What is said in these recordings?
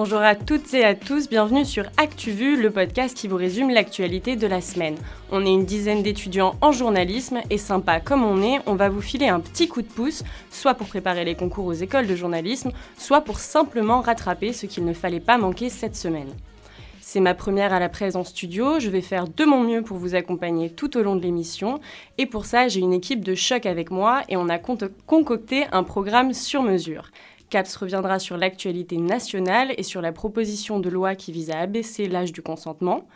Bonjour à toutes et à tous, bienvenue sur ActuVu, le podcast qui vous résume l'actualité de la semaine. On est une dizaine d'étudiants en journalisme et sympa comme on est, on va vous filer un petit coup de pouce, soit pour préparer les concours aux écoles de journalisme, soit pour simplement rattraper ce qu'il ne fallait pas manquer cette semaine. C'est ma première à la presse en studio, je vais faire de mon mieux pour vous accompagner tout au long de l'émission et pour ça j'ai une équipe de choc avec moi et on a concocté un programme sur mesure. CAPS reviendra sur l'actualité nationale et sur la proposition de loi qui vise à abaisser l'âge du consentement.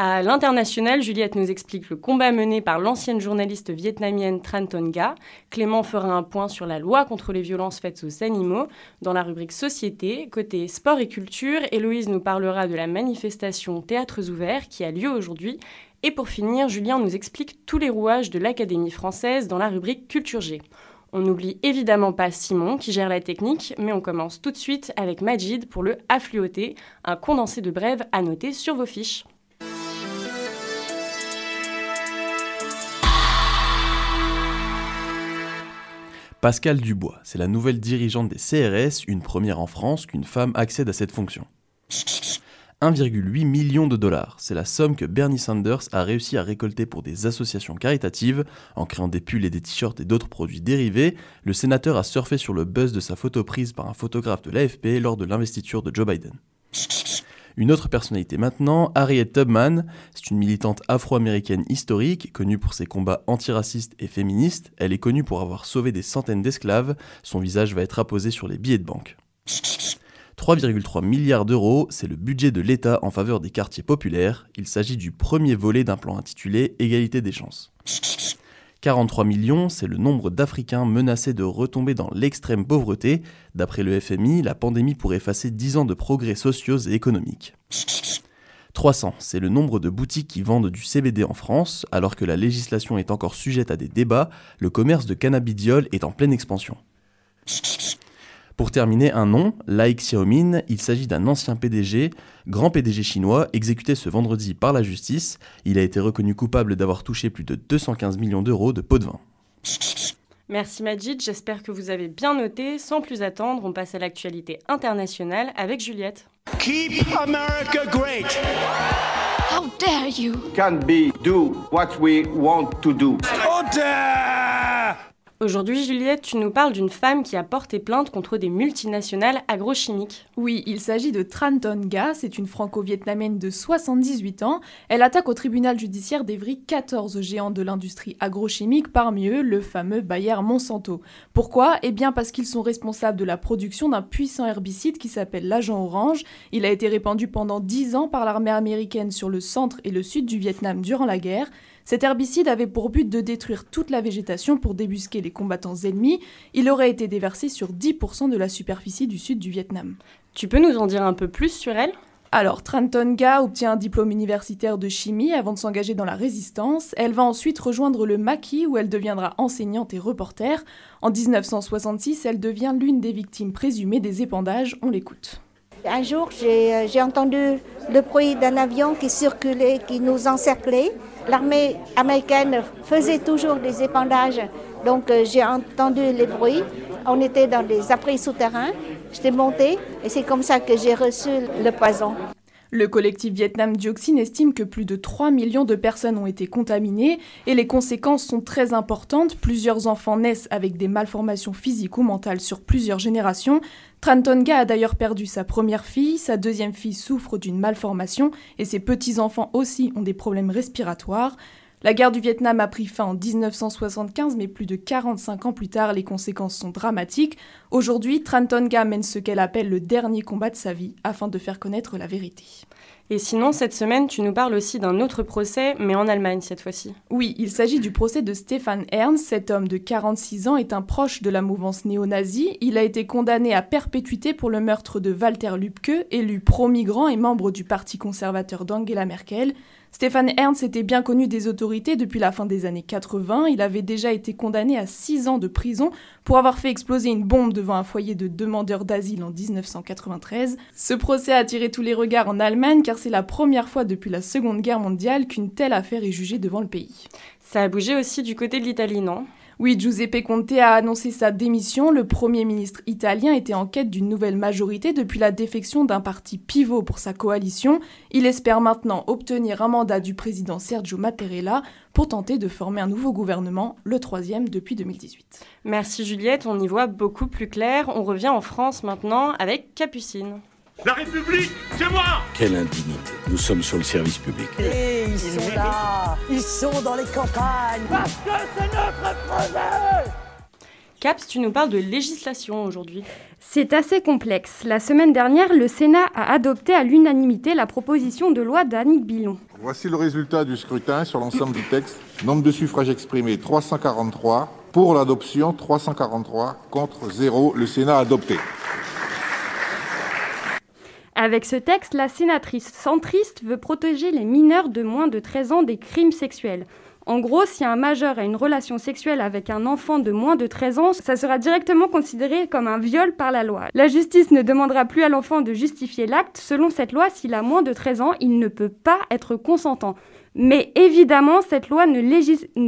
À l'international, Juliette nous explique le combat mené par l'ancienne journaliste vietnamienne Tran Ton Nga. Clément fera un point sur la loi contre les violences faites aux animaux. Dans la rubrique Société, côté sport et culture, Héloïse nous parlera de la manifestation Théâtres ouverts qui a lieu aujourd'hui. Et pour finir, Julien nous explique tous les rouages de l'Académie française dans la rubrique Culture G. On n'oublie évidemment pas Simon qui gère la technique, mais on commence tout de suite avec Majid pour le affluoté, un condensé de brèves à noter sur vos fiches. Pascal Dubois, c'est la nouvelle dirigeante des CRS, une première en France qu'une femme accède à cette fonction. 1,8 million de dollars. C'est la somme que Bernie Sanders a réussi à récolter pour des associations caritatives en créant des pulls et des t-shirts et d'autres produits dérivés. Le sénateur a surfé sur le buzz de sa photo prise par un photographe de l'AFP lors de l'investiture de Joe Biden. Une autre personnalité maintenant, Harriet Tubman, c'est une militante afro-américaine historique, connue pour ses combats antiracistes et féministes. Elle est connue pour avoir sauvé des centaines d'esclaves. Son visage va être apposé sur les billets de banque. 3,3 milliards d'euros, c'est le budget de l'État en faveur des quartiers populaires. Il s'agit du premier volet d'un plan intitulé Égalité des chances. 43 millions, c'est le nombre d'Africains menacés de retomber dans l'extrême pauvreté. D'après le FMI, la pandémie pourrait effacer 10 ans de progrès sociaux et économiques. 300, c'est le nombre de boutiques qui vendent du CBD en France. Alors que la législation est encore sujette à des débats, le commerce de cannabidiol est en pleine expansion. Pour terminer, un nom, Lai Xiaomin, il s'agit d'un ancien PDG, grand PDG chinois, exécuté ce vendredi par la justice. Il a été reconnu coupable d'avoir touché plus de 215 millions d'euros de pots de vin. Merci Majid, j'espère que vous avez bien noté. Sans plus attendre, on passe à l'actualité internationale avec Juliette. Keep America great! How dare you! Can be do what we want to do. Aujourd'hui, Juliette, tu nous parles d'une femme qui a porté plainte contre des multinationales agrochimiques. Oui, il s'agit de Tran Nga, c'est une franco-vietnamienne de 78 ans. Elle attaque au tribunal judiciaire d'Evry 14 géants de l'industrie agrochimique, parmi eux le fameux Bayer Monsanto. Pourquoi? Eh bien parce qu'ils sont responsables de la production d'un puissant herbicide qui s'appelle l'agent orange. Il a été répandu pendant 10 ans par l'armée américaine sur le centre et le sud du Vietnam durant la guerre. Cet herbicide avait pour but de détruire toute la végétation pour débusquer les combattants ennemis. Il aurait été déversé sur 10% de la superficie du sud du Vietnam. Tu peux nous en dire un peu plus sur elle? Alors, Tranton Ga obtient un diplôme universitaire de chimie avant de s'engager dans la résistance. Elle va ensuite rejoindre le maquis où elle deviendra enseignante et reporter. En 1966, elle devient l'une des victimes présumées des épandages. On l'écoute. Un jour, j'ai euh, entendu le bruit d'un avion qui circulait, qui nous encerclait l'armée américaine faisait toujours des épandages, donc euh, j'ai entendu les bruits. On était dans des abris souterrains. J'étais montée et c'est comme ça que j'ai reçu le poison. Le collectif Vietnam Dioxine estime que plus de 3 millions de personnes ont été contaminées et les conséquences sont très importantes. Plusieurs enfants naissent avec des malformations physiques ou mentales sur plusieurs générations. Trantonga a d'ailleurs perdu sa première fille, sa deuxième fille souffre d'une malformation et ses petits-enfants aussi ont des problèmes respiratoires. La guerre du Vietnam a pris fin en 1975, mais plus de 45 ans plus tard, les conséquences sont dramatiques. Aujourd'hui, Trantonga mène ce qu'elle appelle le dernier combat de sa vie, afin de faire connaître la vérité. Et sinon, cette semaine, tu nous parles aussi d'un autre procès, mais en Allemagne cette fois-ci. Oui, il s'agit du procès de Stefan Ernst. Cet homme de 46 ans est un proche de la mouvance néo-nazie. Il a été condamné à perpétuité pour le meurtre de Walter Lübcke, élu pro-migrant et membre du parti conservateur d'Angela Merkel. Stéphane Ernst était bien connu des autorités depuis la fin des années 80. Il avait déjà été condamné à 6 ans de prison pour avoir fait exploser une bombe devant un foyer de demandeurs d'asile en 1993. Ce procès a attiré tous les regards en Allemagne c'est la première fois depuis la Seconde Guerre mondiale qu'une telle affaire est jugée devant le pays. Ça a bougé aussi du côté de l'Italie, non? Oui, Giuseppe Conte a annoncé sa démission. Le Premier ministre italien était en quête d'une nouvelle majorité depuis la défection d'un parti pivot pour sa coalition. Il espère maintenant obtenir un mandat du président Sergio Mattarella pour tenter de former un nouveau gouvernement, le troisième depuis 2018. Merci Juliette, on y voit beaucoup plus clair. On revient en France maintenant avec Capucine. La République, c'est moi Quelle indignité. Nous sommes sur le service public. Et ils sont là Ils sont dans les campagnes Parce que c'est notre projet Caps, tu nous parles de législation aujourd'hui. C'est assez complexe. La semaine dernière, le Sénat a adopté à l'unanimité la proposition de loi d'Annick Billon. Voici le résultat du scrutin sur l'ensemble du texte. Nombre de suffrages exprimés 343. Pour l'adoption 343 contre 0. Le Sénat a adopté. Avec ce texte, la sénatrice centriste veut protéger les mineurs de moins de 13 ans des crimes sexuels. En gros, si un majeur a une relation sexuelle avec un enfant de moins de 13 ans, ça sera directement considéré comme un viol par la loi. La justice ne demandera plus à l'enfant de justifier l'acte. Selon cette loi, s'il a moins de 13 ans, il ne peut pas être consentant. Mais évidemment, cette loi ne,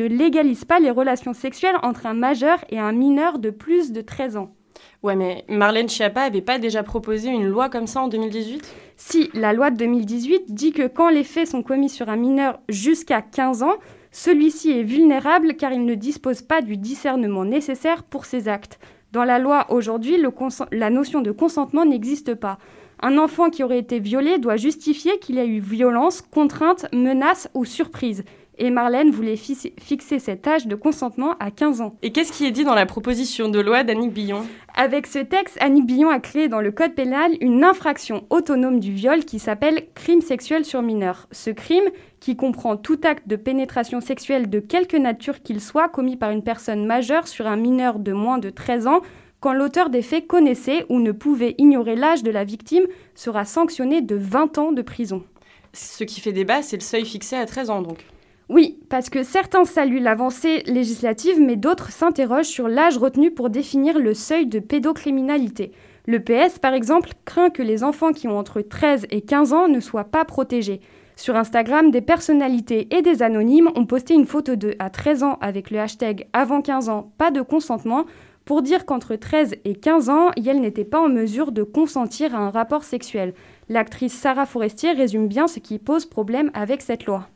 légalise pas les relations sexuelles entre un majeur et un mineur de plus de 13 ans. Ouais, mais Marlène Schiappa avait pas déjà proposé une loi comme ça en 2018 Si, la loi de 2018 dit que quand les faits sont commis sur un mineur jusqu'à 15 ans, celui-ci est vulnérable car il ne dispose pas du discernement nécessaire pour ses actes. Dans la loi aujourd'hui, la notion de consentement n'existe pas. Un enfant qui aurait été violé doit justifier qu'il a eu violence, contrainte, menace ou surprise et Marlène voulait fixer cet âge de consentement à 15 ans. Et qu'est-ce qui est dit dans la proposition de loi d'Annick Billon? Avec ce texte, Annick Billon a créé dans le Code pénal une infraction autonome du viol qui s'appelle crime sexuel sur mineur. Ce crime, qui comprend tout acte de pénétration sexuelle de quelque nature qu'il soit commis par une personne majeure sur un mineur de moins de 13 ans, quand l'auteur des faits connaissait ou ne pouvait ignorer l'âge de la victime, sera sanctionné de 20 ans de prison. Ce qui fait débat, c'est le seuil fixé à 13 ans donc. Oui, parce que certains saluent l'avancée législative, mais d'autres s'interrogent sur l'âge retenu pour définir le seuil de pédocriminalité. Le PS, par exemple, craint que les enfants qui ont entre 13 et 15 ans ne soient pas protégés. Sur Instagram, des personnalités et des anonymes ont posté une photo d'eux à 13 ans avec le hashtag avant 15 ans, pas de consentement, pour dire qu'entre 13 et 15 ans, Yel n'était pas en mesure de consentir à un rapport sexuel. L'actrice Sarah Forestier résume bien ce qui pose problème avec cette loi.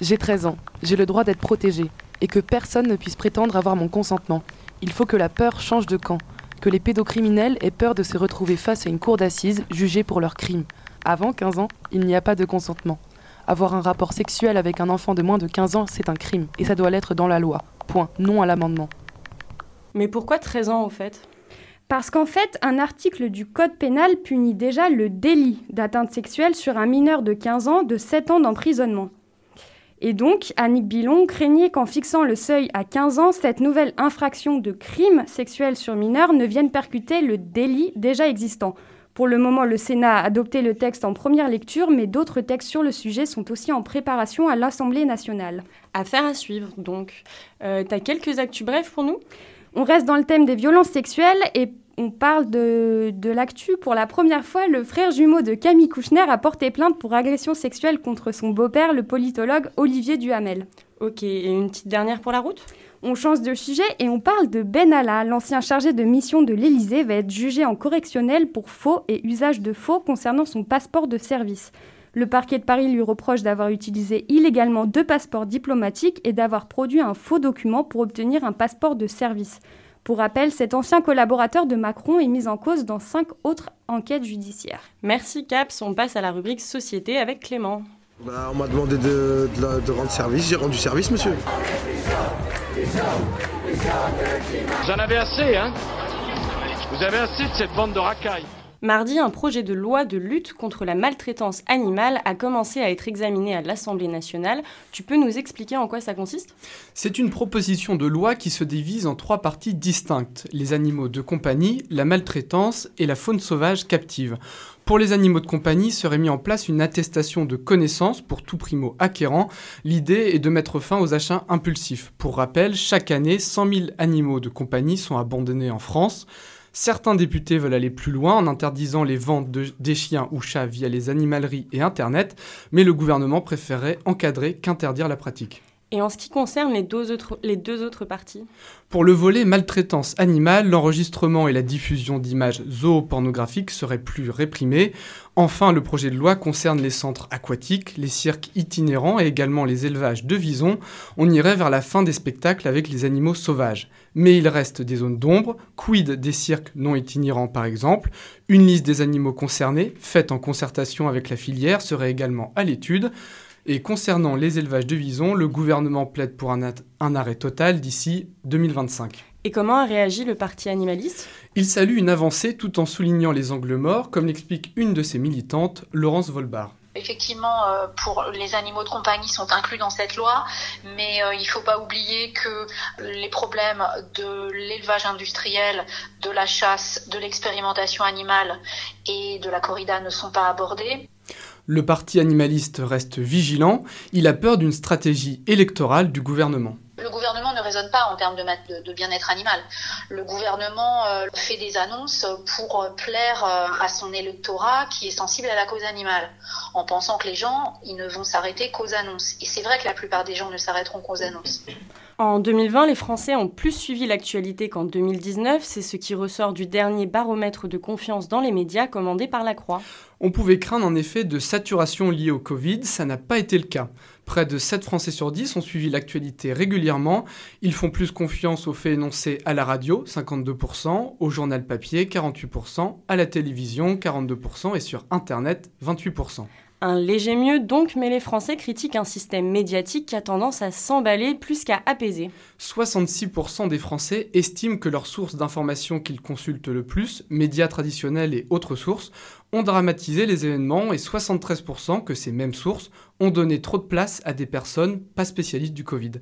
J'ai 13 ans, j'ai le droit d'être protégée, et que personne ne puisse prétendre avoir mon consentement. Il faut que la peur change de camp, que les pédocriminels aient peur de se retrouver face à une cour d'assises jugée pour leurs crimes. Avant 15 ans, il n'y a pas de consentement. Avoir un rapport sexuel avec un enfant de moins de 15 ans, c'est un crime, et ça doit l'être dans la loi. Point, non à l'amendement. Mais pourquoi 13 ans au fait? Parce qu'en fait, un article du Code pénal punit déjà le délit d'atteinte sexuelle sur un mineur de 15 ans de 7 ans d'emprisonnement. Et donc, Annick Billon craignait qu'en fixant le seuil à 15 ans, cette nouvelle infraction de crime sexuel sur mineur ne vienne percuter le délit déjà existant. Pour le moment, le Sénat a adopté le texte en première lecture, mais d'autres textes sur le sujet sont aussi en préparation à l'Assemblée nationale. Affaire à suivre, donc. Euh, T'as quelques actus brefs pour nous? On reste dans le thème des violences sexuelles et on parle de, de l'actu. Pour la première fois, le frère jumeau de Camille Kouchner a porté plainte pour agression sexuelle contre son beau-père, le politologue Olivier Duhamel. Ok, et une petite dernière pour la route? On change de sujet et on parle de Ben Allah, l'ancien chargé de mission de l'Élysée, va être jugé en correctionnel pour faux et usage de faux concernant son passeport de service. Le parquet de Paris lui reproche d'avoir utilisé illégalement deux passeports diplomatiques et d'avoir produit un faux document pour obtenir un passeport de service. Pour rappel, cet ancien collaborateur de Macron est mis en cause dans cinq autres enquêtes judiciaires. Merci Caps, on passe à la rubrique Société avec Clément. Bah, on m'a demandé de, rendre service, j'ai rendu service monsieur. Vous en avez assez, hein Vous avez assez de cette bande de racailles. Mardi, un projet de loi de lutte contre la maltraitance animale a commencé à être examiné à l'Assemblée nationale. Tu peux nous expliquer en quoi ça consiste? C'est une proposition de loi qui se divise en trois parties distinctes les animaux de compagnie, la maltraitance et la faune sauvage captive. Pour les animaux de compagnie serait mis en place une attestation de connaissance pour tout primo acquérant. L'idée est de mettre fin aux achats impulsifs. Pour rappel, chaque année, 100 000 animaux de compagnie sont abandonnés en France. Certains députés veulent aller plus loin en interdisant les ventes de, des chiens ou chats via les animaleries et Internet, mais le gouvernement préférait encadrer qu'interdire la pratique. Et en ce qui concerne les deux autres, les deux autres parties? Pour le volet maltraitance animale, l'enregistrement et la diffusion d'images zoopornographiques seraient plus réprimés. Enfin, le projet de loi concerne les centres aquatiques, les cirques itinérants et également les élevages de visons. On irait vers la fin des spectacles avec les animaux sauvages. Mais il reste des zones d'ombre. Quid des cirques non itinérants par exemple? Une liste des animaux concernés, faite en concertation avec la filière, serait également à l'étude. Et concernant les élevages de visons, le gouvernement plaide pour un, un arrêt total d'ici 2025. Et comment a réagi le parti animaliste? Il salue une avancée tout en soulignant les angles morts, comme l'explique une de ses militantes, Laurence Volbar. Effectivement, euh, pour les animaux de compagnie sont inclus dans cette loi, mais euh, il ne faut pas oublier que les problèmes de l'élevage industriel, de la chasse, de l'expérimentation animale et de la corrida ne sont pas abordés. Le parti animaliste reste vigilant, il a peur d'une stratégie électorale du gouvernement. Raisonne pas en termes de, bien-être animal. Le gouvernement euh, fait des annonces pour plaire euh, à son électorat qui est sensible à la cause animale, en pensant que les gens, ils ne vont s'arrêter qu'aux annonces. Et c'est vrai que la plupart des gens ne s'arrêteront qu'aux annonces. En 2020, les Français ont plus suivi l'actualité qu'en 2019. C'est ce qui ressort du dernier baromètre de confiance dans les médias commandé par la Croix. On pouvait craindre en effet de saturation liée au Covid, ça n'a pas été le cas. Près de 7 Français sur 10 ont suivi l'actualité régulièrement. Ils font plus confiance aux faits énoncés à la radio, 52%, au journal papier, 48%, à la télévision, 42%, et sur Internet, 28%. Un léger mieux donc, mais les Français critiquent un système médiatique qui a tendance à s'emballer plus qu'à apaiser. 66% des Français estiment que leurs sources d'information qu'ils consultent le plus, médias traditionnels et autres sources, ont dramatisé les événements et 73% que ces mêmes sources ont donné trop de place à des personnes pas spécialistes du Covid.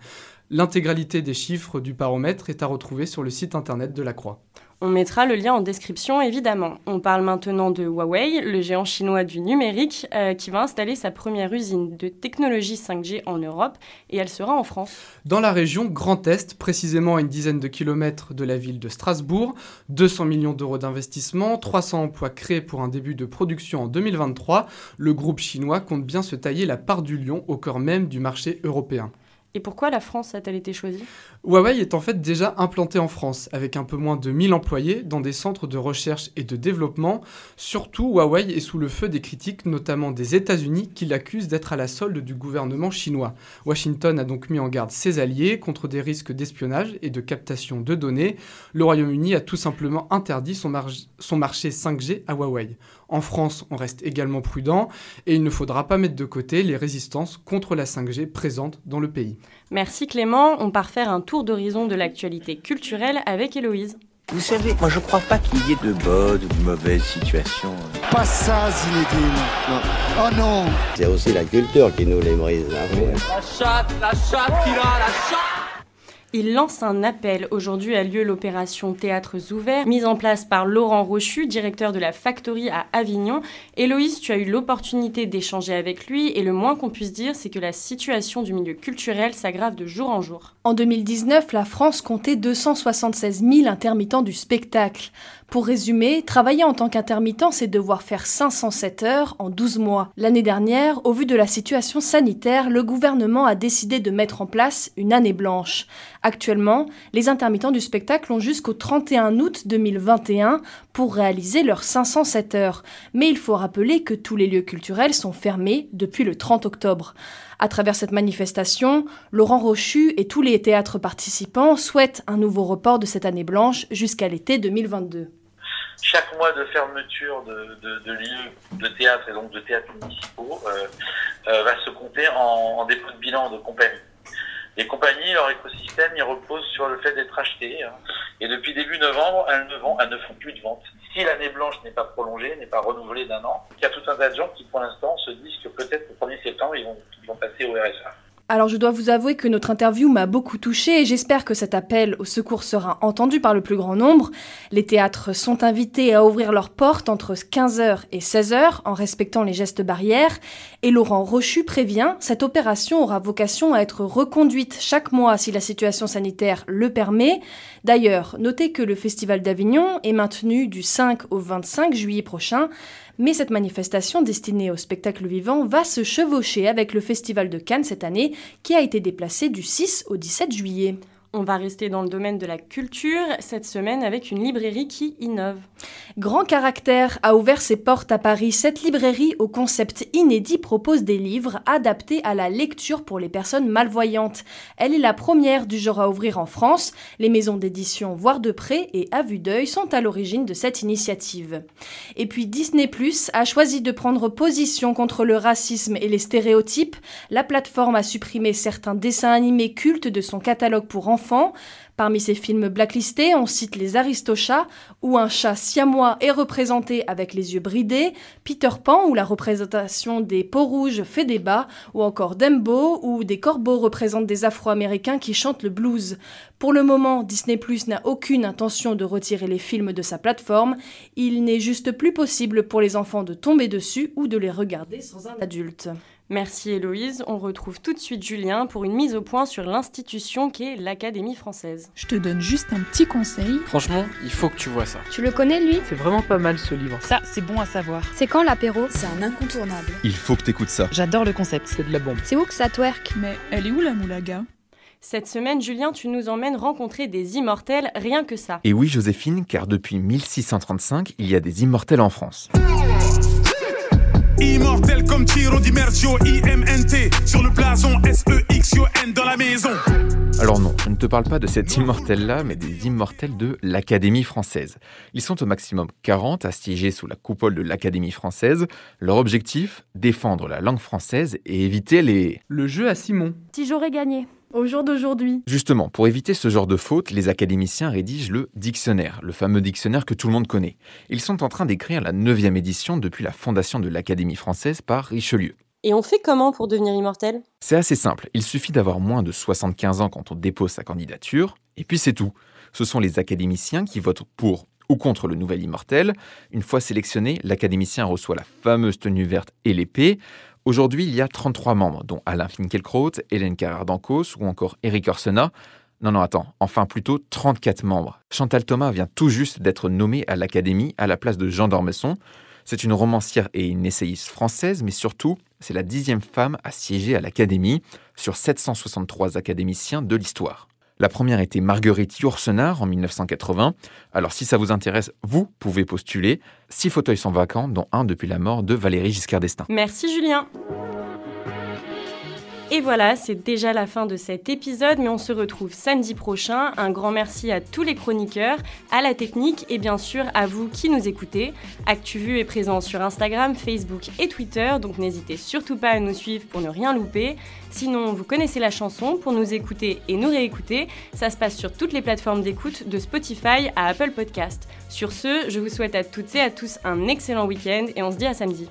L'intégralité des chiffres du paramètre est à retrouver sur le site internet de la Croix. On mettra le lien en description évidemment. On parle maintenant de Huawei, le géant chinois du numérique, euh, qui va installer sa première usine de technologie 5G en Europe et elle sera en France. Dans la région Grand Est, précisément à une dizaine de kilomètres de la ville de Strasbourg, 200 millions d'euros d'investissement, 300 emplois créés pour un début de production en 2023, le groupe chinois compte bien se tailler la part du lion au cœur même du marché européen. Et pourquoi la France a-t-elle été choisie? Huawei est en fait déjà implanté en France, avec un peu moins de 1000 employés dans des centres de recherche et de développement. Surtout, Huawei est sous le feu des critiques, notamment des États-Unis, qui l'accusent d'être à la solde du gouvernement chinois. Washington a donc mis en garde ses alliés contre des risques d'espionnage et de captation de données. Le Royaume-Uni a tout simplement interdit son, son marché 5G à Huawei. En France, on reste également prudent et il ne faudra pas mettre de côté les résistances contre la 5G présentes dans le pays. Merci Clément, on part faire un tour d'horizon de l'actualité culturelle avec Héloïse. Vous savez, moi je crois pas qu'il y ait de bonnes ou de mauvaises situations. Pas ça, Zinedine. Non. Oh non C'est aussi la culture qui nous les brise. Hein. La chatte, la chatte qui a, la chatte il lance un appel. Aujourd'hui a lieu l'opération Théâtres ouverts, mise en place par Laurent Rochu, directeur de la Factory à Avignon. Héloïse, tu as eu l'opportunité d'échanger avec lui et le moins qu'on puisse dire, c'est que la situation du milieu culturel s'aggrave de jour en jour. En 2019, la France comptait 276 000 intermittents du spectacle. Pour résumer, travailler en tant qu'intermittent, c'est devoir faire 507 heures en 12 mois. L'année dernière, au vu de la situation sanitaire, le gouvernement a décidé de mettre en place une année blanche. Actuellement, les intermittents du spectacle ont jusqu'au 31 août 2021 pour réaliser leurs 507 heures. Mais il faut rappeler que tous les lieux culturels sont fermés depuis le 30 octobre. À travers cette manifestation, Laurent Rochu et tous les théâtres participants souhaitent un nouveau report de cette année blanche jusqu'à l'été 2022 chaque mois de fermeture de, de, lieux de théâtre et donc de théâtres municipaux euh, euh, va se compter en, dépôt de bilan de compagnies. Les compagnies, leur écosystème, il repose sur le fait d'être achetées. Hein. et depuis début novembre, elles ne, elles ne font plus de vente. Si l'année blanche n'est pas prolongée, n'est pas renouvelée d'un an, il y a tout un tas de gens qui, pour l'instant, se disent que peut-être le 1er septembre, ils ils vont passer au RSA. Alors je dois vous avouer que notre interview m'a beaucoup touchée et j'espère que cet appel au secours sera entendu par le plus grand nombre. Les théâtres sont invités à ouvrir leurs portes entre 15h et 16h en respectant les gestes barrières et Laurent Rochu prévient, cette opération aura vocation à être reconduite chaque mois si la situation sanitaire le permet. D'ailleurs, notez que le Festival d'Avignon est maintenu du 5 au 25 juillet prochain, Mais cette manifestation destinée au spectacle vivant va se chevaucher avec le Festival de Cannes cette année, qui a été déplacé du 6 au 17 juillet. On va rester dans le domaine de la culture cette semaine avec une librairie qui innove. Grand Caractère a ouvert ses portes à Paris. Cette librairie au concept inédit propose des livres adaptés à la lecture pour les personnes malvoyantes. Elle est la première du genre à ouvrir en France. Les maisons d'édition Voir de près et À vue d'œil sont à l'origine de cette initiative. Et puis Disney Plus a choisi de prendre position contre le racisme et les stéréotypes. La plateforme a supprimé certains dessins animés cultes de son catalogue pour enfants Parmi ces films blacklistés, on cite Les Aristochats, où un chat siamois est représenté avec les yeux bridés, Peter Pan, où la représentation des peaux rouges fait débat, ou encore Dumbo, où des corbeaux représentent des Afro-Américains qui chantent le blues. Pour le moment, Disney Plus n'a aucune intention de retirer les films de sa plateforme. Il n'est juste plus possible pour les enfants de tomber dessus ou de les regarder sans un adulte. Merci Héloïse. On retrouve tout de suite Julien pour une mise au point sur l'institution qu'est l'Académie française. Je te donne juste un petit conseil. Franchement, il faut que tu vois ça. Tu le connais lui? C'est vraiment pas mal ce livre. Ça, c'est bon à savoir. C'est quand l'apéro? C'est un incontournable. Il faut que t'écoutes ça. J'adore le concept. C'est de la bombe. C'est où que ça twerk? Mais elle est où la moulaga? Cette semaine, Julien, tu nous emmènes rencontrer des immortels, rien que ça. Et oui, Joséphine, car depuis 1635, il y a des immortels en France. Immortel comme Tiro Di Mercio, IMNT, sur le blason S-E-X-O-N dans la maison. Alors non, je ne te parle pas de cet immortel-là, mais des immortels de l'Académie française. Ils sont au maximum 40 à siéger sous la coupole de l'Académie française. Leur objectif, défendre la langue française et éviter les... Le jeu à Simon. Si j'aurais gagné au jour d'aujourd'hui. Justement, pour éviter ce genre de faute, les académiciens rédigent le dictionnaire, le fameux dictionnaire que tout le monde connaît. Ils sont en train d'écrire la neuvième édition depuis la fondation de l'Académie française par Richelieu. Et on fait comment pour devenir immortel? C'est assez simple, il suffit d'avoir moins de 75 ans quand on dépose sa candidature, et puis c'est tout. Ce sont les académiciens qui votent pour ou contre le nouvel immortel. Une fois sélectionné, l'académicien reçoit la fameuse tenue verte et l'épée. Aujourd'hui, il y a 33 membres, dont Alain Finkielkraut, Hélène Carrard-Dancos ou encore Eric Orsena. Non, non, attends, enfin plutôt 34 membres. Chantal Thomas vient tout juste d'être nommée à l'Académie à la place de Jean d'Ormesson. C'est une romancière et une essayiste française, mais surtout, c'est la dixième femme à siéger à l'Académie sur 763 académiciens de l'histoire. La première était Marguerite Yourcenar en 1980. Alors si ça vous intéresse, vous pouvez postuler. Six fauteuils sont vacants, dont un depuis la mort de Valérie Giscard d'Estaing. Merci Julien. Et voilà, c'est déjà la fin de cet épisode, mais on se retrouve samedi prochain. Un grand merci à tous les chroniqueurs, à la technique et bien sûr à vous qui nous écoutez. ActuVu est présent sur Instagram, Facebook et Twitter, donc n'hésitez surtout pas à nous suivre pour ne rien louper. Sinon, vous connaissez la chanson, pour nous écouter et nous réécouter, ça se passe sur toutes les plateformes d'écoute de Spotify à Apple Podcast. Sur ce, je vous souhaite à toutes et à tous un excellent week-end et on se dit à samedi.